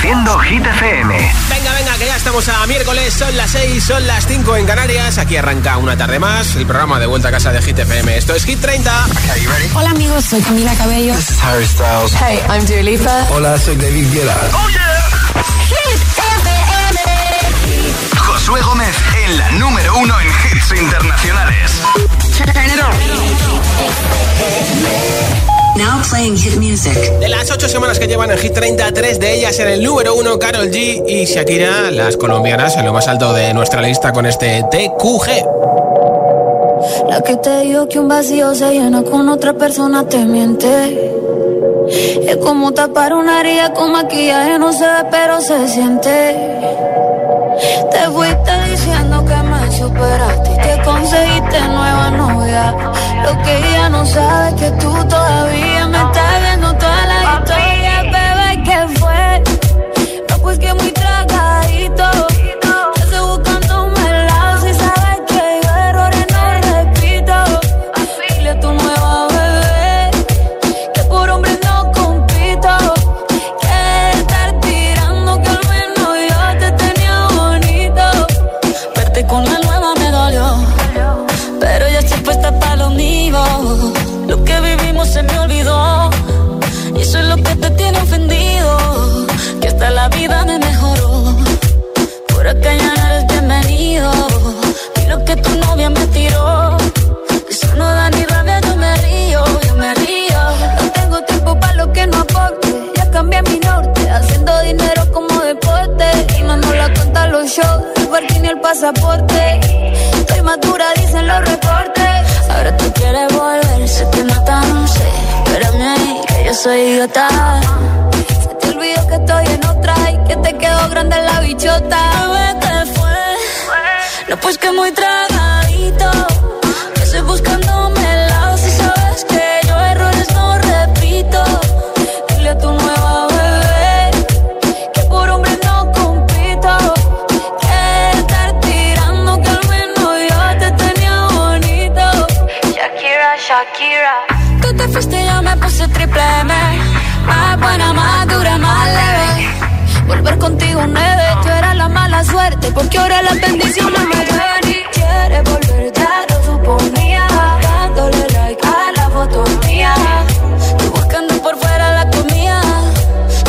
Reproduciendo Hit FM. Venga, venga, que ya estamos a miércoles, son las 6, son las 5 en Canarias. Aquí arranca una tarde más el programa de vuelta a casa de Hit FM. Esto es Hit 30. Hola amigos, soy Camila Cabello. This is Harry Styles. Hey, I'm Dua Lipa. Hola, soy David Guetta. Oh yeah. Hit FM. Josué Gómez en la número uno en hits internacionales. Now playing hit music. De las ocho semanas que llevan en Hit 30, tres de ellas en el número uno, Carol G y Shakira, las colombianas en lo más alto de nuestra lista con este TQG. La que te dijo que un vacío se llena con otra persona te miente. Es como tapar una herida con maquillaje, no se ve, pero se siente. Te fuiste nueva novia. Lo que ella no sabe es que tú todavía me pasaporte. Estoy madura, dicen los reportes. Ahora tú quieres volver, te nota, no sé. Espérame ahí, que yo soy idiota. Se te olvidó que estoy en otra y que te quedó grande la bichota. Bebé, fue. No, pues que muy tragadito. Que estoy buscándome el lado si sabes que Tú te fuiste y yo me puse triple M. Más buena, más dura, más leve. Volver contigo nueve. Tú eras la mala suerte. Porque ahora las bendiciones me ven y quieres volver. Ya lo suponía. Dándole like a la foto mía. Tú buscando por fuera la comida.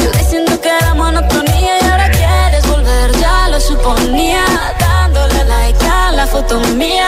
Yo diciendo que era monotonía. Y ahora quieres volver. Ya lo suponía. Dándole like a la foto mía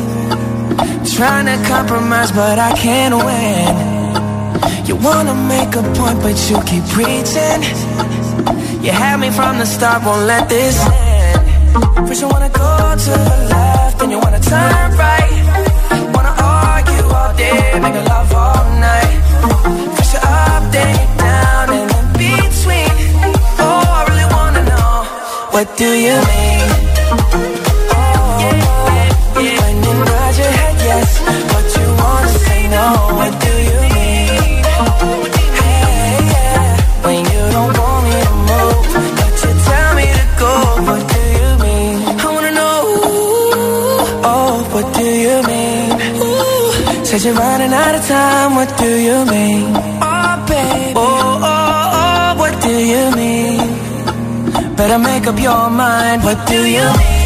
trying to compromise, but I can't win. You wanna make a point, but you keep preaching. You had me from the start, won't let this end. First you wanna go to make up your mind. What do you mean?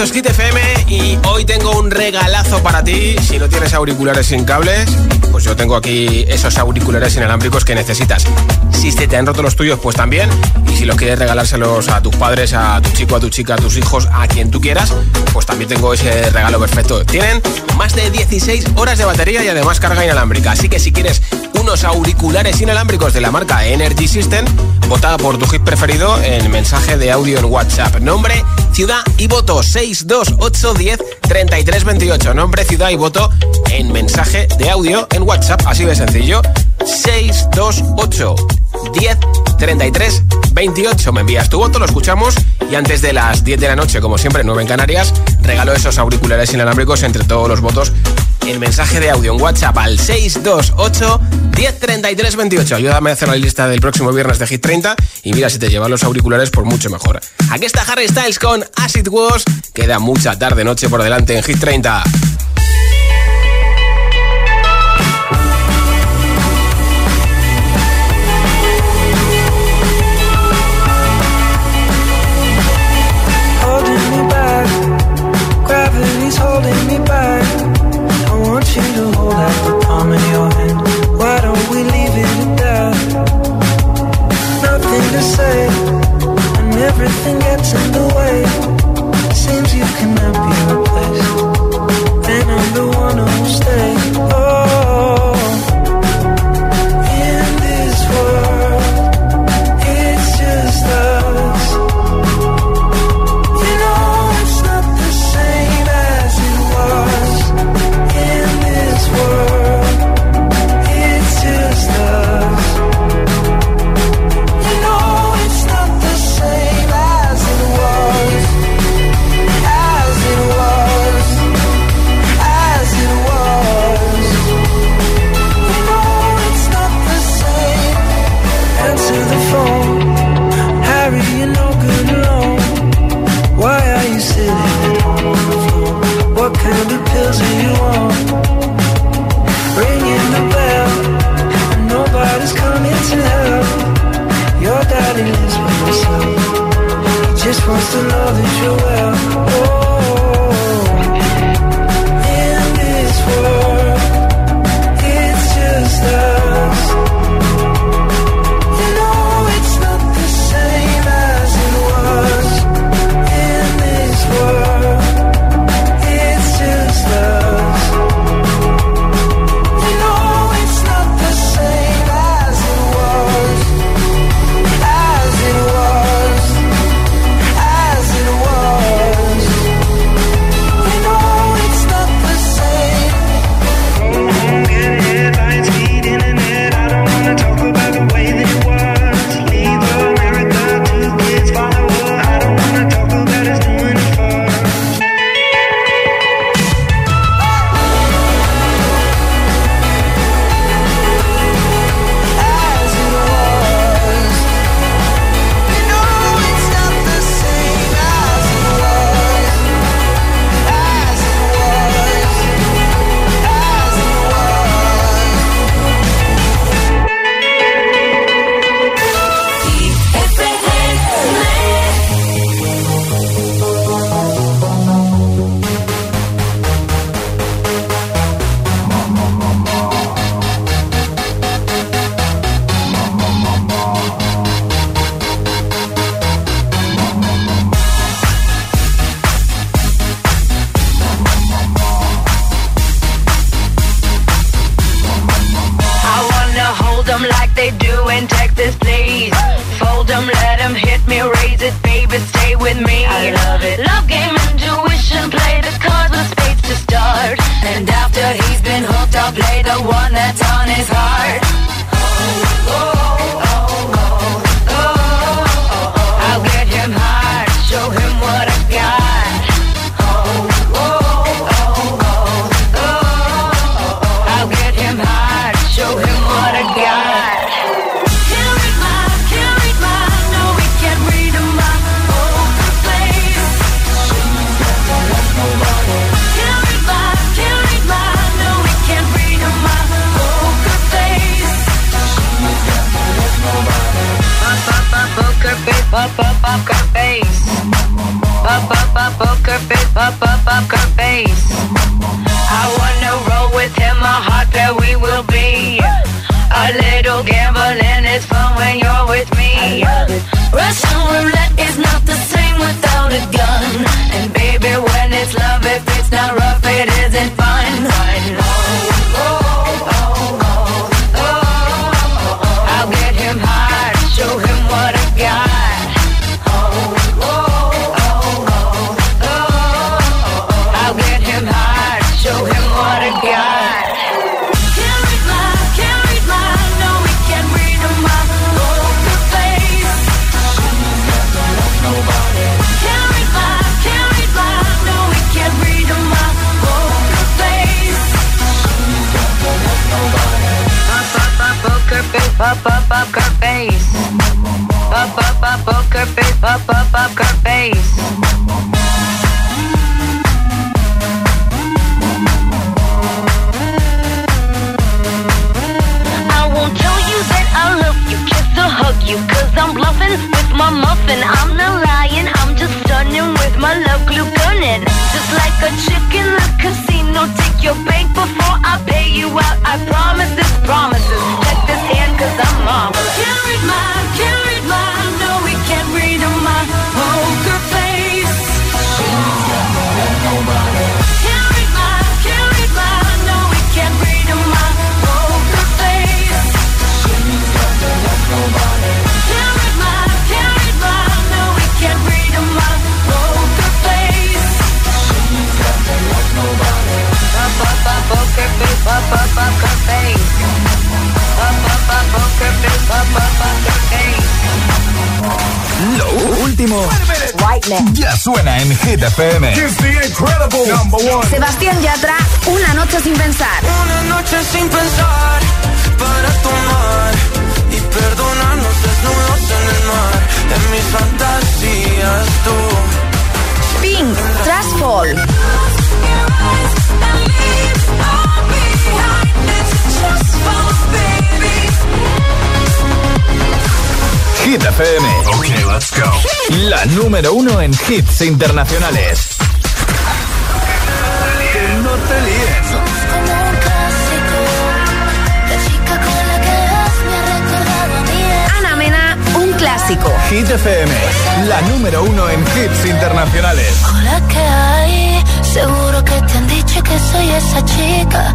Esto es Hit FM y hoy tengo un regalazo para ti. Si no tienes auriculares sin cables, pues yo tengo aquí esos auriculares inalámbricos que necesitas. Si se te han roto los tuyos, pues también. Y si los quieres regalárselos a tus padres, a tu chico, a tu chica, a tus hijos, a quien tú quieras, pues también tengo ese regalo perfecto. Tienen más de 16 horas de batería y además carga inalámbrica. Así que si quieres unos auriculares inalámbricos de la marca Energy System, vota por tu hit preferido en mensaje de audio en WhatsApp. Nombre, ciudad y voto 62810 3328. Nombre, ciudad y voto en mensaje de audio en WhatsApp. Así de sencillo. 628 10 33 28. Me envías tu voto, lo escuchamos y antes de las 10 de la noche, como siempre, 9 en Canarias, regalo esos auriculares inalámbricos entre todos los votos el mensaje de audio en WhatsApp al 628 1033 28. Ayúdame a hacer la lista del próximo viernes de Hit 30 y mira si te llevan los auriculares por mucho mejor. Aquí está Harry Styles con Acid Was. Queda mucha tarde noche por delante en Hit 30. Say, and everything gets in the way. FM. Okay, let's go. La número uno en hits internacionales. Que no te líes. como un clásico. La chica con la que vas me ha recordado a mí. Ana Mena, un clásico. Hit FM. La número uno en hits internacionales. Hola, ¿qué hay? Seguro que te han dicho que soy esa chica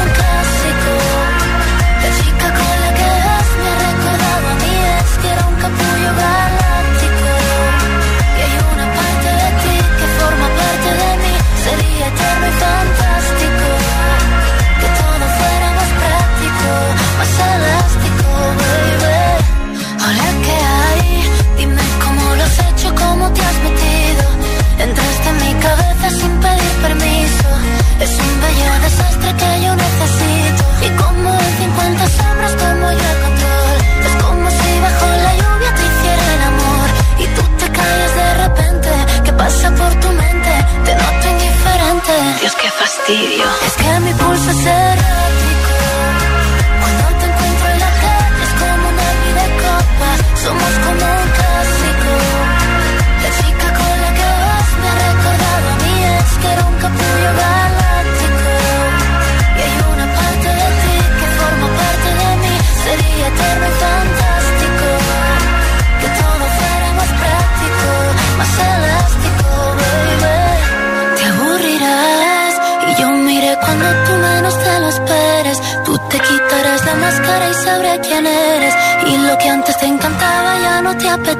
desastre que yo necesito. Y como en 50 sombras tomo yo el control. Es como si bajo la lluvia te hiciera el amor. Y tú te callas de repente. ¿Qué pasa por tu mente? Te noto indiferente. Dios, qué fastidio. Es que mi pulso es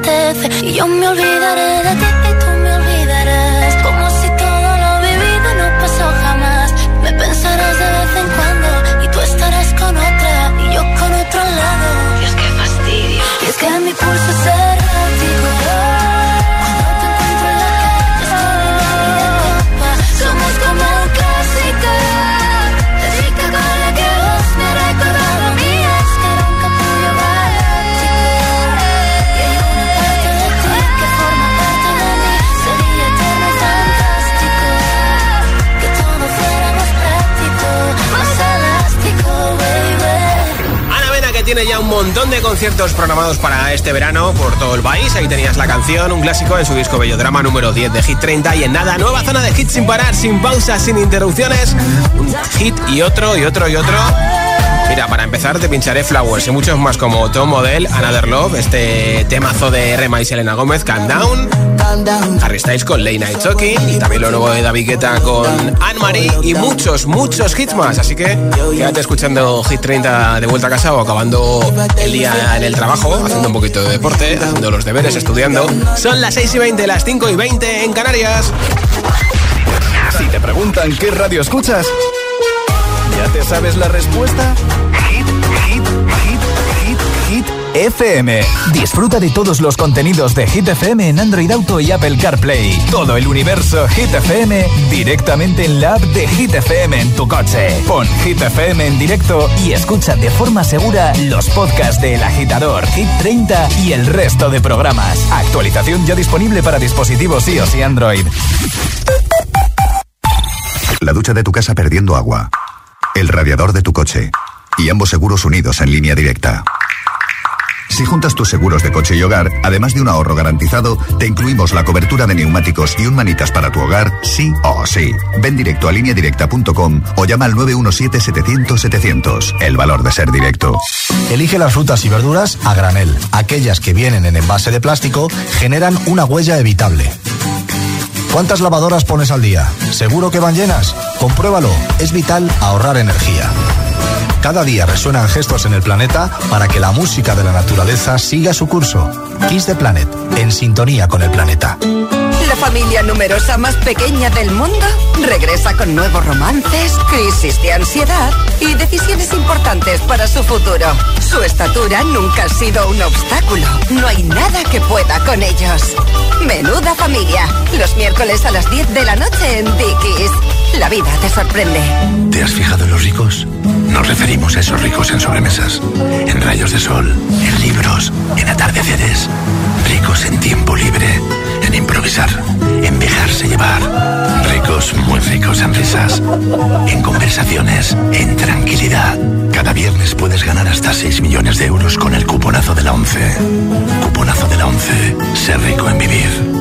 Y yo me olvidaré de ti y tú me olvidarás. Como si todo lo vivido no pasó jamás. Me pensarás de vez en cuando y tú estarás con otra y yo con otro lado. Dios, qué fastidio. Y es que mi pulso es tiene ya un montón de conciertos programados para este verano por todo el país. Ahí tenías la canción, un clásico en su disco Bellodrama número 10 de Hit 30 y en nada, nueva zona de hits sin parar, sin pausas, sin interrupciones. Un hit y otro y otro y otro. Mira, para empezar te pincharé Flowers y muchos más como Tom Model, Another Love, este temazo de Rema y Selena Gómez, Calm Down, Harry Styles con Late Night Talking y también lo nuevo de David Guetta con Anne-Marie y muchos, muchos hits más. Así que quédate escuchando Hit 30 de vuelta a casa o acabando el día en el trabajo, haciendo un poquito de deporte, haciendo los deberes, estudiando. Son las 6 y 20, las 5 y 20 en Canarias. preguntan qué radio escuchas, ¿ya te sabes la respuesta? FM. Disfruta de todos los contenidos de Hit FM en Android Auto y Apple CarPlay. Todo el universo Hit FM directamente en la app de Hit FM en tu coche. Pon Hit FM en directo y escucha de forma segura los podcasts de El Agitador, Hit 30 y el resto de programas. Actualización ya disponible para dispositivos iOS y Android. La ducha de tu casa perdiendo agua. El radiador de tu coche. Y ambos seguros unidos en línea directa. Si juntas tus seguros de coche y hogar, además de un ahorro garantizado, te incluimos la cobertura de neumáticos y un manitas para tu hogar, sí o sí. Ven directo a lineadirecta.com o llama al 917-700-700. El valor de ser directo. Elige las frutas y verduras a granel. Aquellas que vienen en envase de plástico generan una huella evitable. ¿Cuántas lavadoras pones al día? ¿Seguro que van llenas? Compruébalo. Es vital ahorrar energía. Cada día resuenan gestos en el planeta para que la música de la naturaleza siga su curso. Kiss the Planet, en sintonía con el planeta. La familia numerosa más pequeña del mundo regresa con nuevos romances, crisis de ansiedad y decisiones importantes para su futuro. Su estatura nunca ha sido un obstáculo. No hay nada que pueda con ellos. Menuda familia. Los miércoles a las 10 de la noche en Dickies. La vida te sorprende. ¿Te has fijado en los ricos? Nos referimos a esos ricos en sobremesas, en rayos de sol, en libros, en atardeceres. Ricos en tiempo libre, en improvisar, en dejarse llevar. Ricos, muy ricos en risas, en conversaciones, en tranquilidad. Cada viernes puedes ganar hasta 6 millones de euros con el cuponazo de la 11. Cuponazo de la 11. Ser rico en vivir.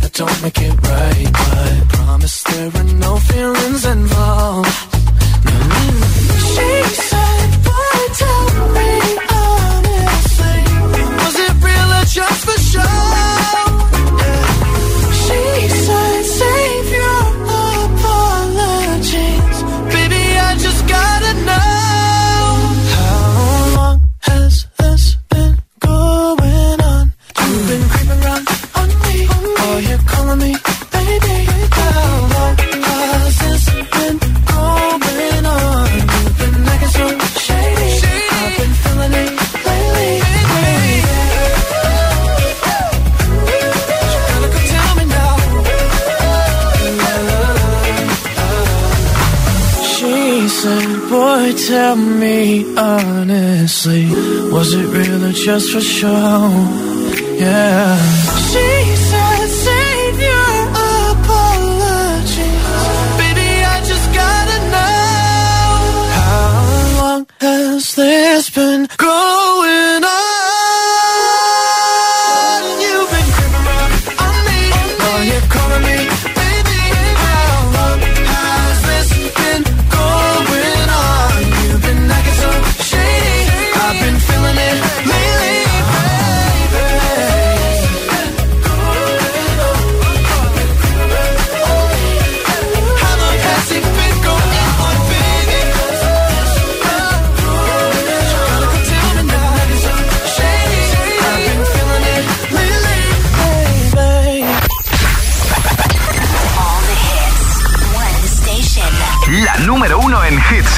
That don't make it right, but promise there were no feelings involved. Mm. She said, was it real or just for show? Yeah.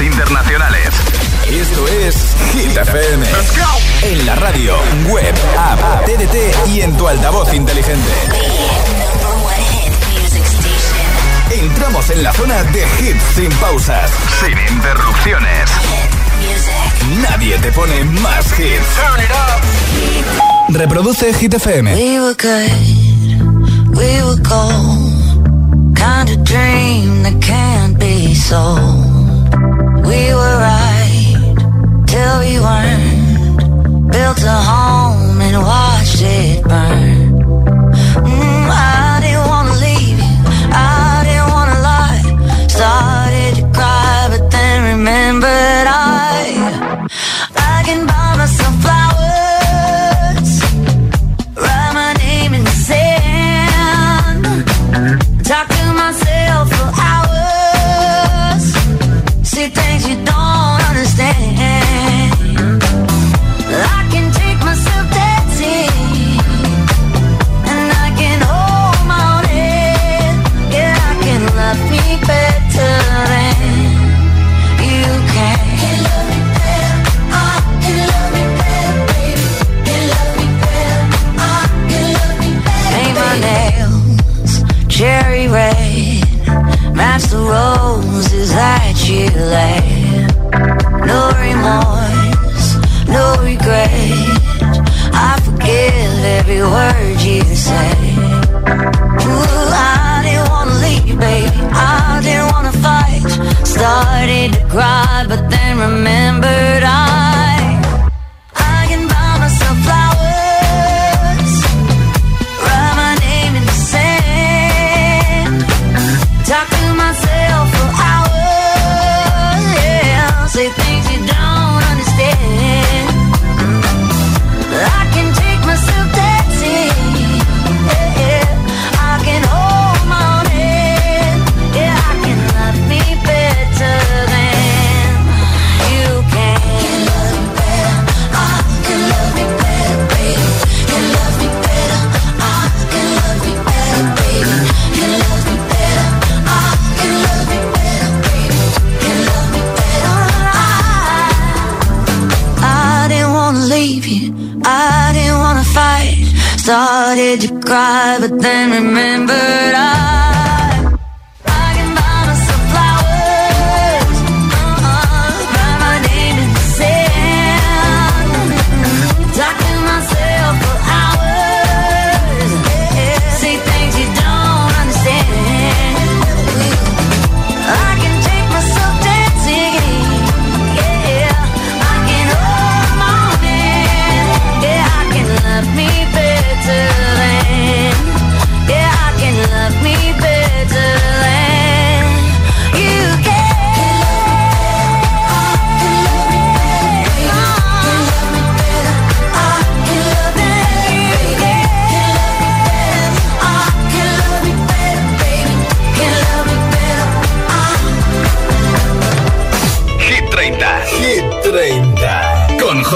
Hits internacionales. Esto es Hit FM. En la radio, web, app, TDT y en tu altavoz inteligente. Entramos en la zona de hits sin pausas, sin interrupciones. Nadie te pone más hits. Reproduce Hit FM. We were good, we were gold. Kind of dream that can't be sold. We were right till we weren't. Built a home and watched it burn. Mm, I didn't wanna leave you, I didn't wanna lie. Started to cry, but then remembered the roses that you like.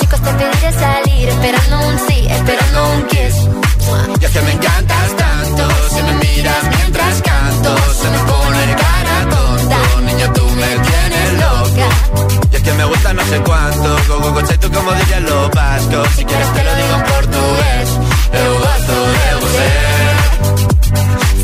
Chicos te pediré salir, esperando un sí, esperando un kiss. Y es que me encantas tanto, si me miras mientras canto, se me pone cara tonta. Niña, tú me tienes loca. Y es que me gusta no sé cuánto, go, go, go, tú como dirían los vascos. Si quieres te lo digo en portugués.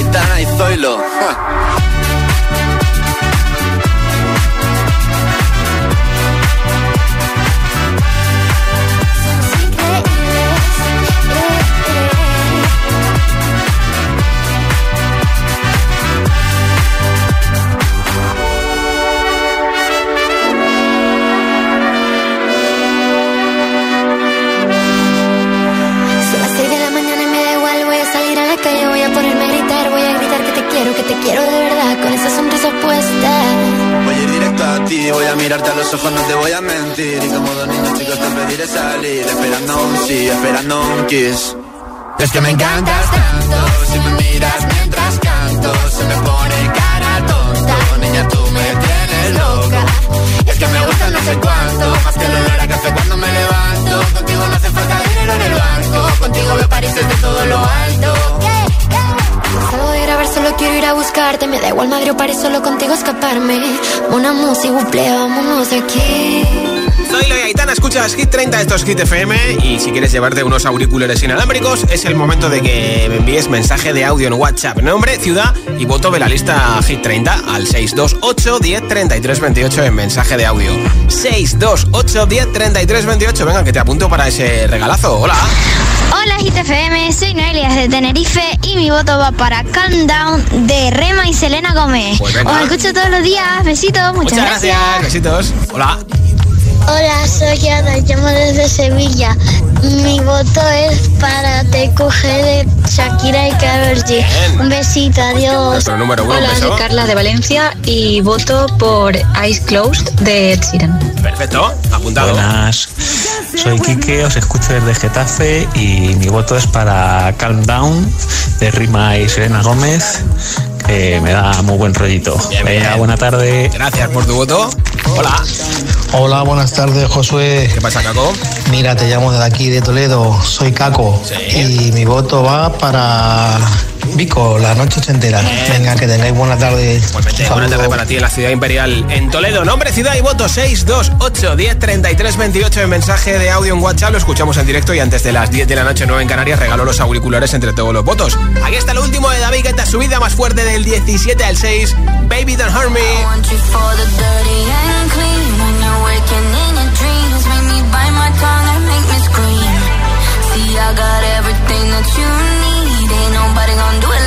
Aitana y Zoilo. Es que me encantas tanto, si me miras mientras canto, se me pone cara tonta. Niña, tú me tienes loca. Es que me gusta no sé cuánto, más que el olor a café cuando me levanto. Contigo no hace falta dinero en el banco, contigo veo París desde todo lo alto. Salgo de grabar, solo quiero ir a buscarte, me da igual Madrid o París, solo contigo escaparme. Una música, buple, vámonos de aquí. Zoilo y Aitana, escuchas Hit 30, estos Hit FM. Y si quieres llevarte unos auriculares inalámbricos, es el momento de que me envíes mensaje de audio en WhatsApp. Nombre, ciudad y voto de la lista Hit 30 al 628 10 33 28 en mensaje de audio. 628 10 33 28. Venga, que te apunto para ese regalazo. Hola. Hola Hit FM, soy Noelia de Tenerife y mi voto va para Calm Down de Rema y Selena Gómez. Pues. Os escucho todos los días. Besitos, muchas, Muchas gracias. Besitos. Hola. Hola, soy Ana, llamo desde Sevilla. Mi voto es para Te Coge de Shakira y Karol G. Un besito, adiós. Uno, un Hola, soy Carla de Valencia y voto por Eyes Closed de Ed Sheeran. Perfecto, apuntado. Buenas, soy Quique, os escucho desde Getafe y mi voto es para Calm Down de Rima y Serena Gómez, que me da muy buen rollito. Venga, buena tarde. Gracias por tu voto. Hola. Hola, buenas tardes, Josué. ¿Qué pasa, Caco? Mira, te llamo desde aquí de Toledo. Soy Caco. Y mi voto va para Vico, la noche ochentera. Venga, que tengáis buena tarde. Igualmente, buena tarde para ti en la ciudad imperial en Toledo. Nombre, ciudad y voto 628 10 33 28 en mensaje de audio en WhatsApp. Lo escuchamos en directo y antes de las 10 de la noche, 9 en Canarias, regalo los auriculares entre todos los votos. Aquí está el último de David Guetta, subida más fuerte del 17 al 6. Baby, don't hurt me. I got everything that you nobody gonna do it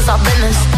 is our business.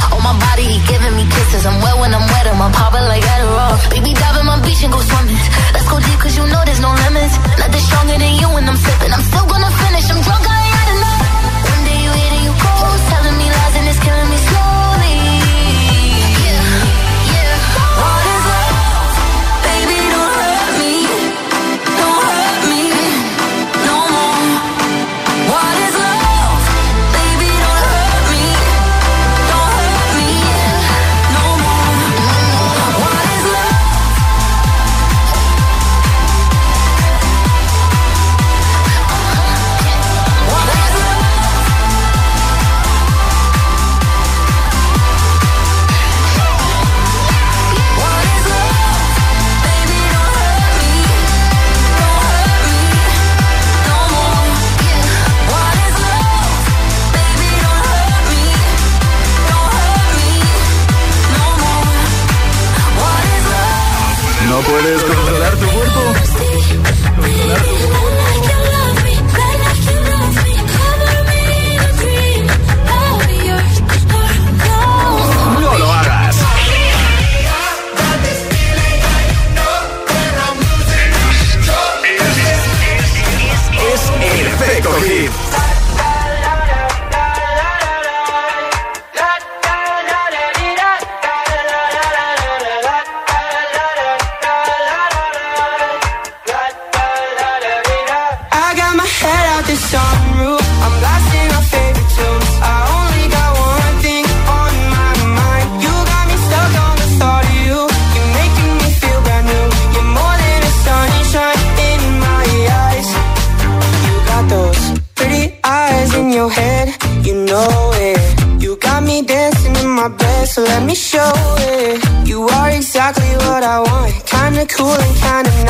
Show it. You are exactly what I want. Kinda cool and kinda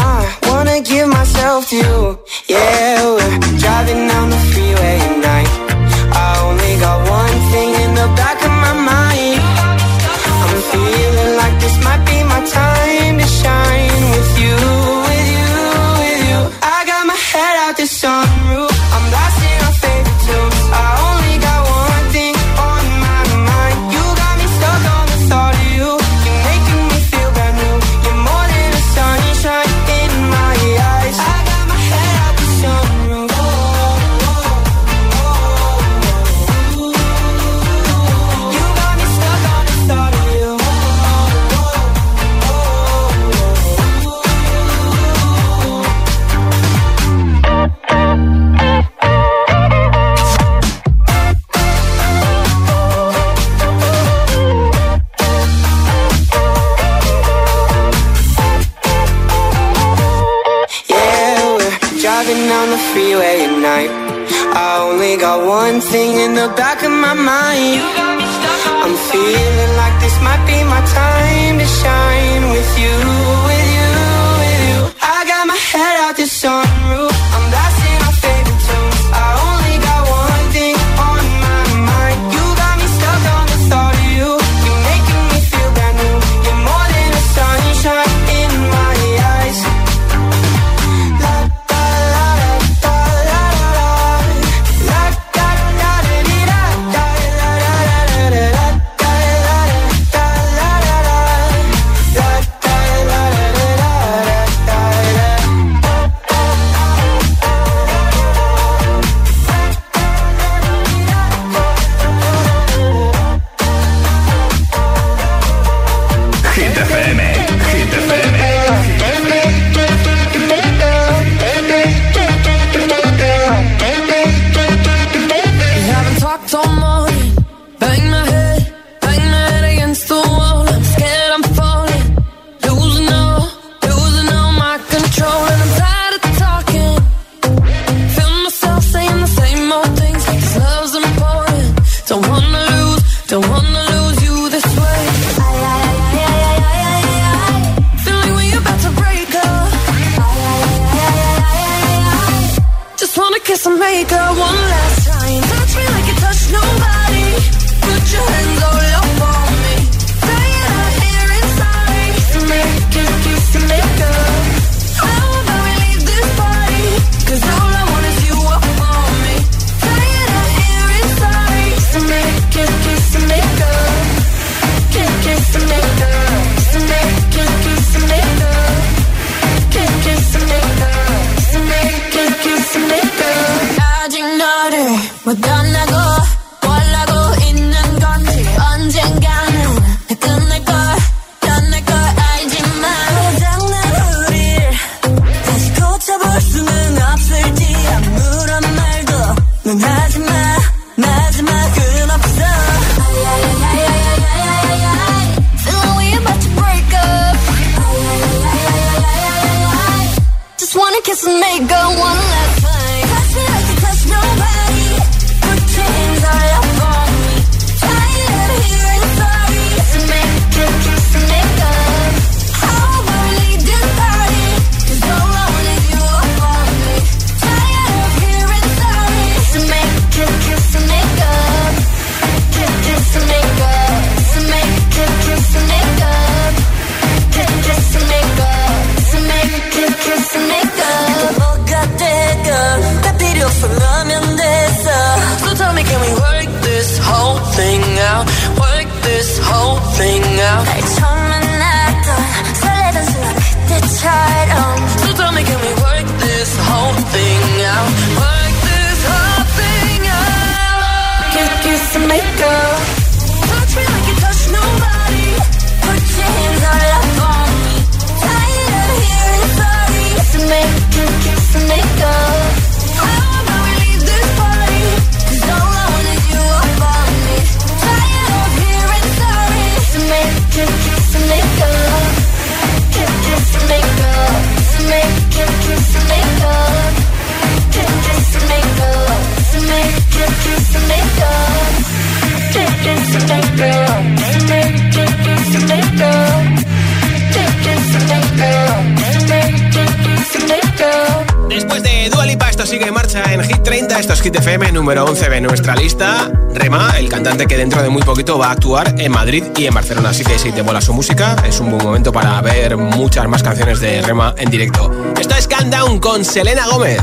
Después de Dua Lipa, esto sigue en marcha en Hit 30. Esto es Hit FM número 11 de nuestra lista. Rema, el cantante que dentro de muy poquito va a actuar en Madrid y en Barcelona. Así que si te mola su música, es un buen momento para ver muchas más canciones de Rema en directo. Esto es Countdown con Selena Gómez.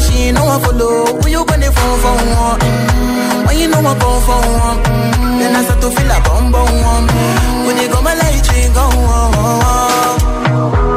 she know I follow. When you gonna phone for one? When you know I come for one? Then I start to feel a bum bum one. When you go my light, you go. Oh, oh, oh.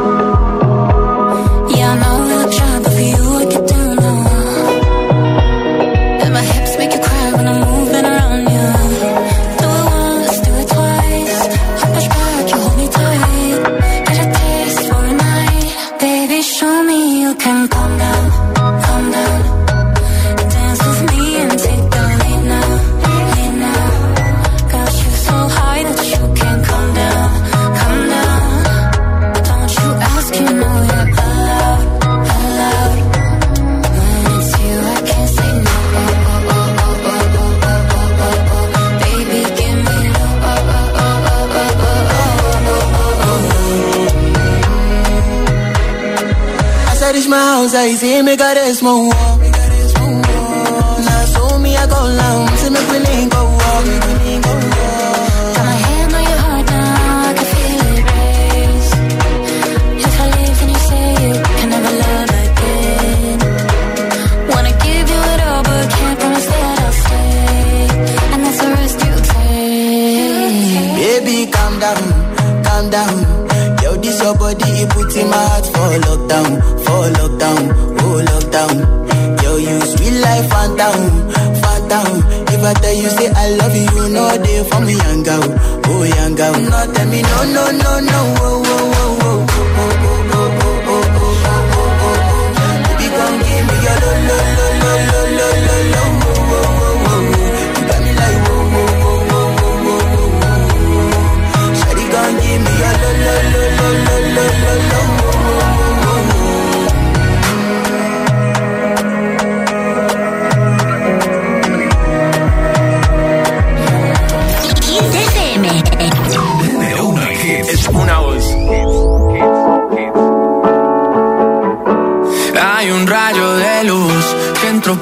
On. house, I see me got a small lockdown. Yo, you sweet life, phantom, phantom. If I tell you say I love you, you know they for me, young girl, oh young girl. No, tell me no, no, no, no, oh,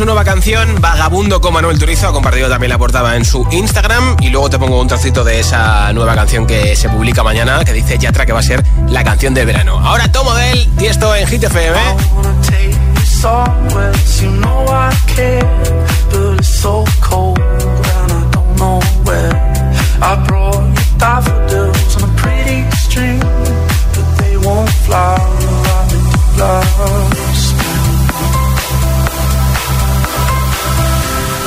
su nueva canción, Vagabundo con Manuel Turizo. Ha compartido también la portada en su Instagram. Y luego te pongo un trocito de esa nueva canción que se publica mañana, que dice Yatra que va a ser la canción del verano. Ahora tomo de él y esto en Hit FM.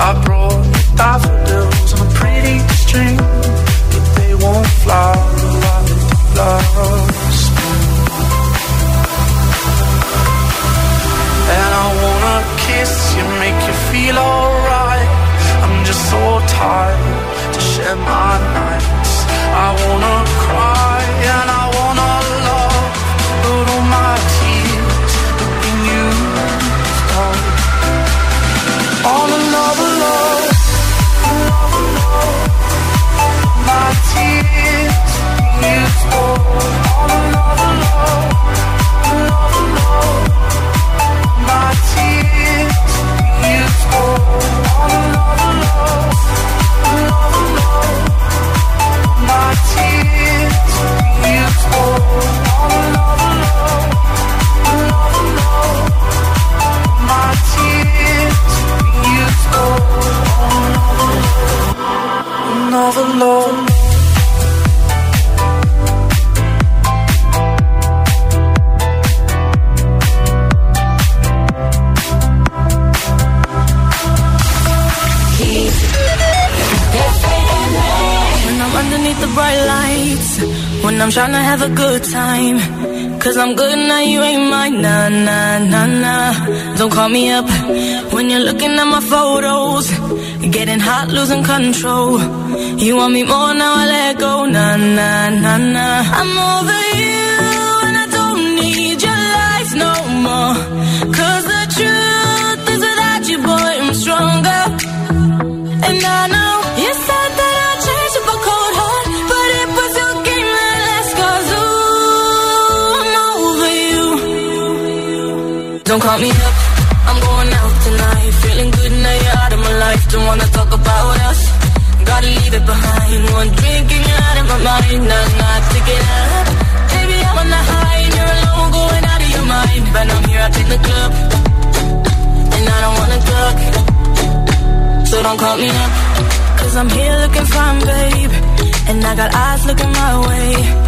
I brought daffodils on a pretty string, I'm going out tonight. Feeling good now you're out of my life. Don't wanna talk about us. Gotta leave it behind. One drink and you're out of my mind. Not, not to get up. Baby, I'm on the high and you're alone, going out of your mind. But I'm here up in the club, and I don't wanna talk. So don't call me up Cause I'm here looking fine, babe And I got eyes looking my way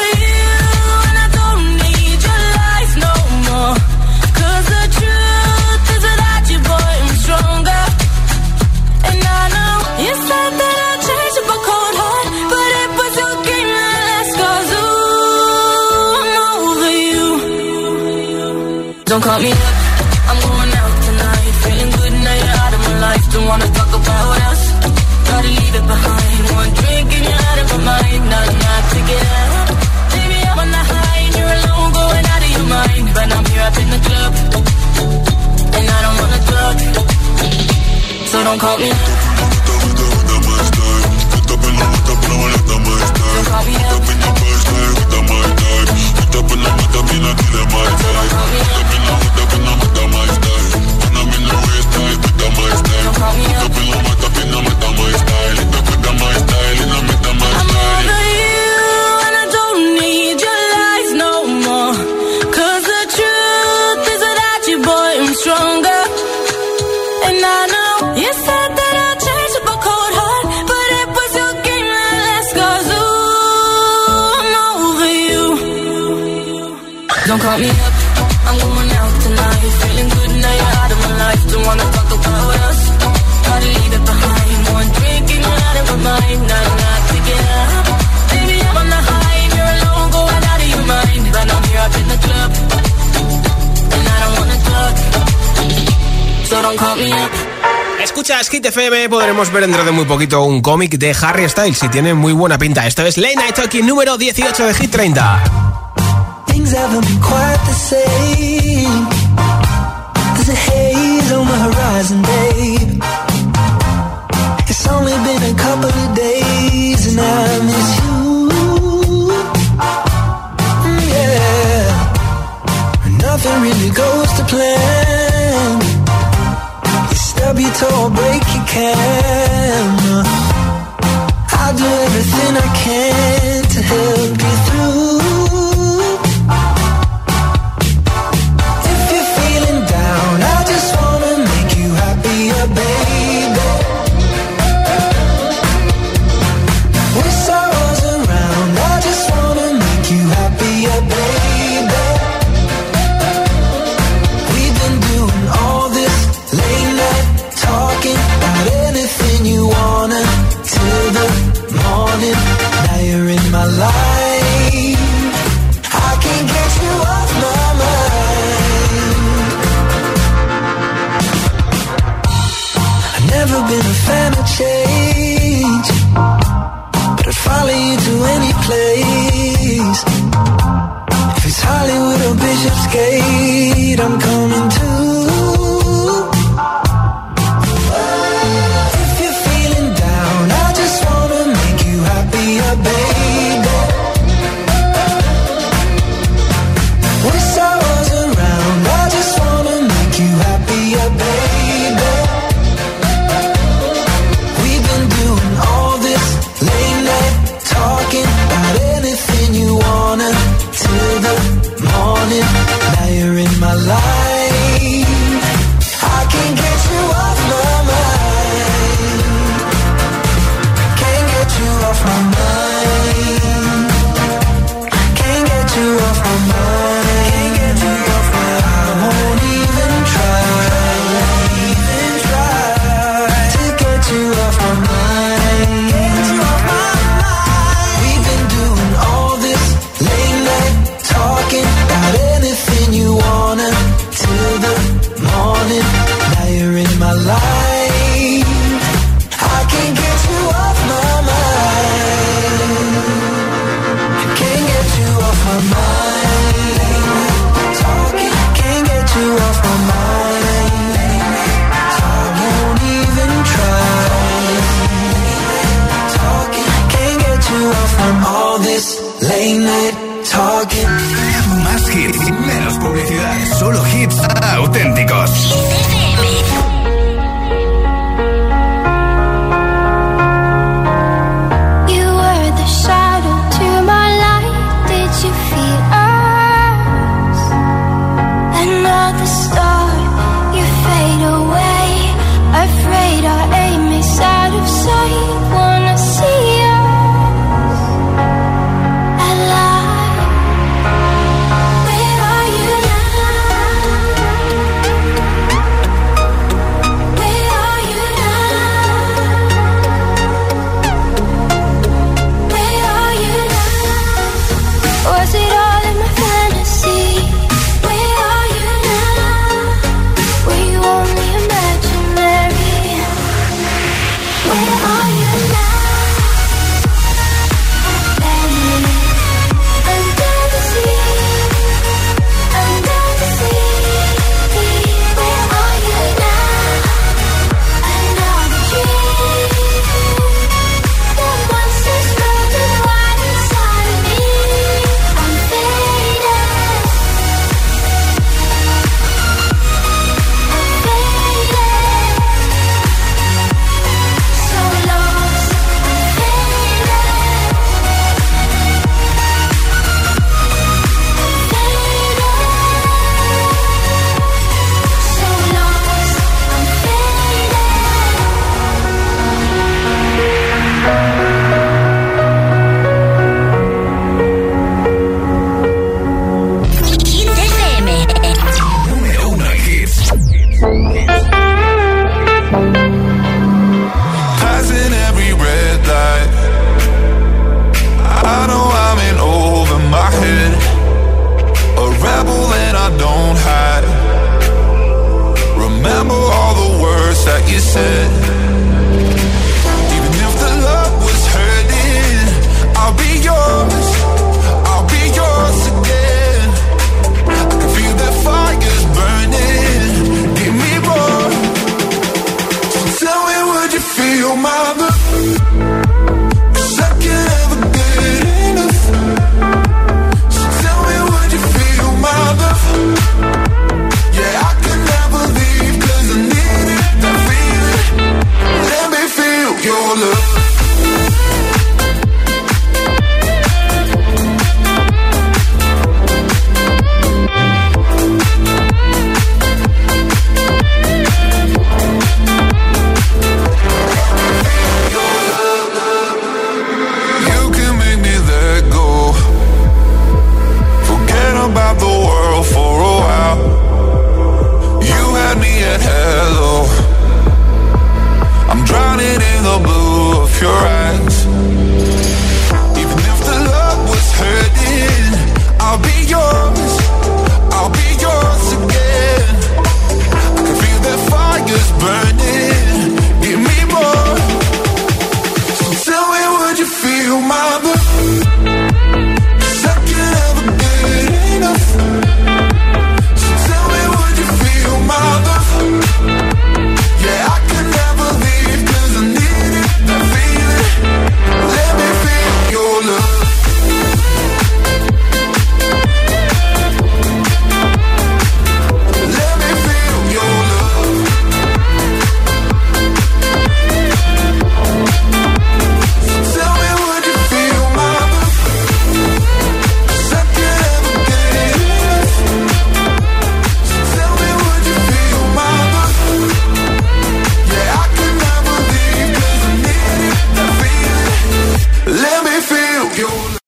don't call me. Don't call me up. Don't call me up. Escuchas Hit FM, podremos ver dentro de muy poquito un cómic de Harry Styles y tiene muy buena pinta. Esto es Late Night Talking número 18 de Hit 30. Things haven't been quite the same. There's a haze on the horizon, babe. It's only been a couple of days and I miss you. Mm, Yeah. Nothing really goes to plan. You stub your toe, break your camera. I'll do everything I can to help you through.